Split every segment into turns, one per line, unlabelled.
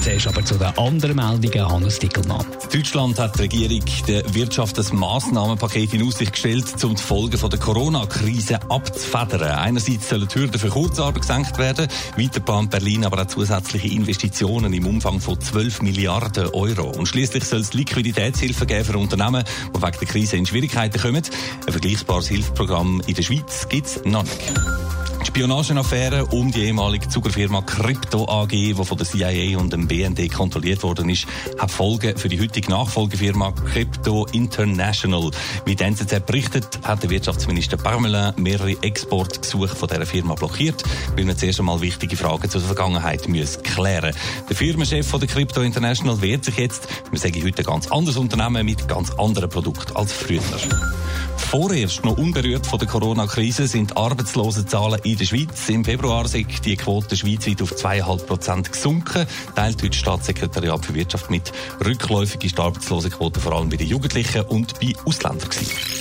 Zuerst aber zu den anderen Meldungen, Hannes Dickelmann.
Deutschland hat die Regierung der Wirtschaft ein Massnahmenpaket in Aussicht gestellt, um die Folgen der Corona-Krise abzufedern. Einerseits sollen die Hürden für Kurzarbeit gesenkt werden, weiter plant Berlin aber auch zusätzliche Investitionen im Umfang von 12 Milliarden Euro. Und schließlich soll es Liquiditätshilfe geben für Unternehmen, die wegen der Krise in Schwierigkeiten kommen. Ein vergleichbares Hilfsprogramm in der Schweiz gibt es noch nicht. Spionagenaffäre um die ehemalige Zuckerfirma Crypto AG, die von der CIA und dem BND kontrolliert worden ist, hat Folgen für die heutige Nachfolgefirma Crypto International. Wie die NZZ berichtet, hat der Wirtschaftsminister Parmelin mehrere Exportgesuche von dieser Firma blockiert, weil man zuerst einmal wichtige Fragen zur Vergangenheit muss klären Der Firmenchef von der Crypto International wehrt sich jetzt, wir sagen heute ein ganz anderes Unternehmen mit ganz anderen Produkten als früher. Vorerst noch unberührt von der Corona-Krise sind Arbeitslosenzahlen in der Schweiz. Im Februar sind die Quote schweizweit auf 2,5 Prozent gesunken. Teilt heute Staatssekretariat für Wirtschaft mit. Rückläufig ist die Arbeitslosenquote vor allem bei den Jugendlichen und bei Ausländern gewesen.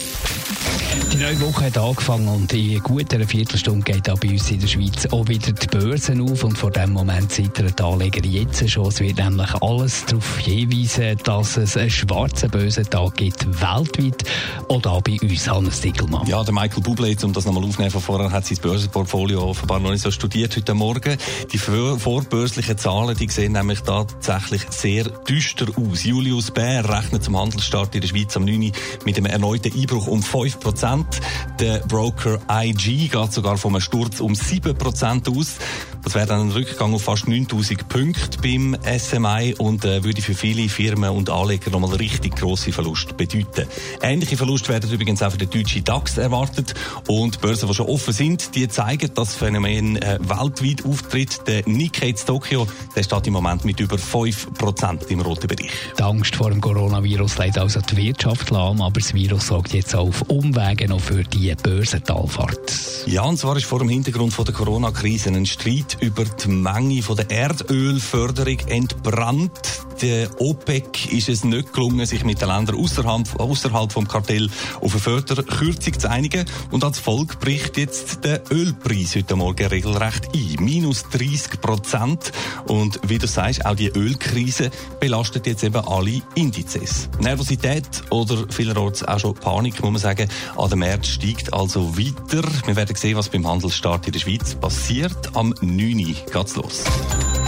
Die neue Woche hat angefangen und in gut einer Viertelstunde geht auch bei uns in der Schweiz auch wieder die Börsen auf und vor dem Moment zittern die Anleger jetzt schon. Es wird nämlich alles darauf hinweisen, dass es einen schwarzen Börsentag gibt, weltweit oder auch bei uns, Hannes Dickelmann.
Ja, der Michael Bublé, um das nochmal aufzunehmen von vorher, hat sein Börsenportfolio offenbar noch nicht so studiert heute Morgen. Die vorbörslichen Zahlen, die sehen nämlich tatsächlich sehr düster aus. Julius Bär rechnet zum Handelsstart in der Schweiz am 9. mit einem erneuten Einbruch um 5 Prozent. Der Broker IG geht sogar von einem Sturz um 7 Prozent aus. Das wäre dann ein Rückgang auf fast 9000 Punkte beim SMI und äh, würde für viele Firmen und Anleger nochmal richtig grosse Verluste bedeuten. Ähnliche Verluste werden übrigens auch für den deutschen DAX erwartet und Börsen, die schon offen sind, die zeigen, dass das Phänomen äh, weltweit auftritt. Der Nikkei in Tokio, der steht im Moment mit über 5% im roten Bereich.
Die Angst vor dem Coronavirus leidet also die Wirtschaft lahm, aber das Virus sorgt jetzt auch auf Umwege noch für die Börsentalfahrt.
Ja, und zwar ist vor dem Hintergrund von der Corona-Krise ein Streit über die Menge der Erdölförderung entbrannt. Der OPEC ist es nicht gelungen, sich mit den Ländern außerhalb, außerhalb vom Kartell auf eine Förderkürzung zu einigen. Und als Folge bricht jetzt der Ölpreis heute Morgen regelrecht ein. Minus 30 Prozent. Und wie du sagst, auch die Ölkrise belastet jetzt eben alle Indizes. Nervosität oder vielerorts auch schon Panik, muss man sagen, an dem März steigt also weiter. Wir werden sehen, was beim Handelsstart in der Schweiz passiert. Am 9. geht's los.